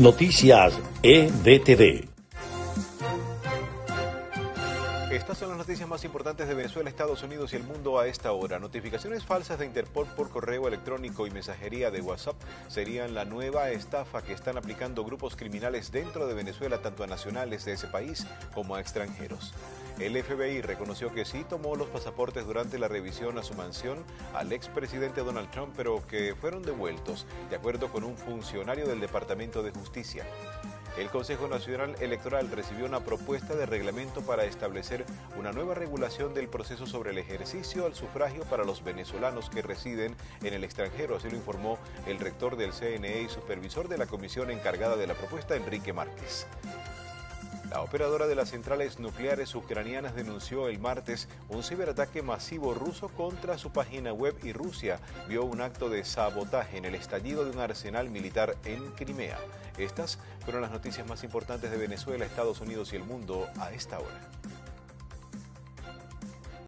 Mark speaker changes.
Speaker 1: Noticias EDTV.
Speaker 2: Estas son las noticias más importantes de Venezuela, Estados Unidos y el mundo a esta hora. Notificaciones falsas de Interpol por correo electrónico y mensajería de WhatsApp serían la nueva estafa que están aplicando grupos criminales dentro de Venezuela, tanto a nacionales de ese país como a extranjeros. El FBI reconoció que sí tomó los pasaportes durante la revisión a su mansión al expresidente Donald Trump, pero que fueron devueltos, de acuerdo con un funcionario del Departamento de Justicia. El Consejo Nacional Electoral recibió una propuesta de reglamento para establecer una nueva regulación del proceso sobre el ejercicio al sufragio para los venezolanos que residen en el extranjero, así lo informó el rector del CNE y supervisor de la comisión encargada de la propuesta, Enrique Márquez. La operadora de las centrales nucleares ucranianas denunció el martes un ciberataque masivo ruso contra su página web y Rusia vio un acto de sabotaje en el estallido de un arsenal militar en Crimea. Estas fueron las noticias más importantes de Venezuela, Estados Unidos y el mundo a esta hora.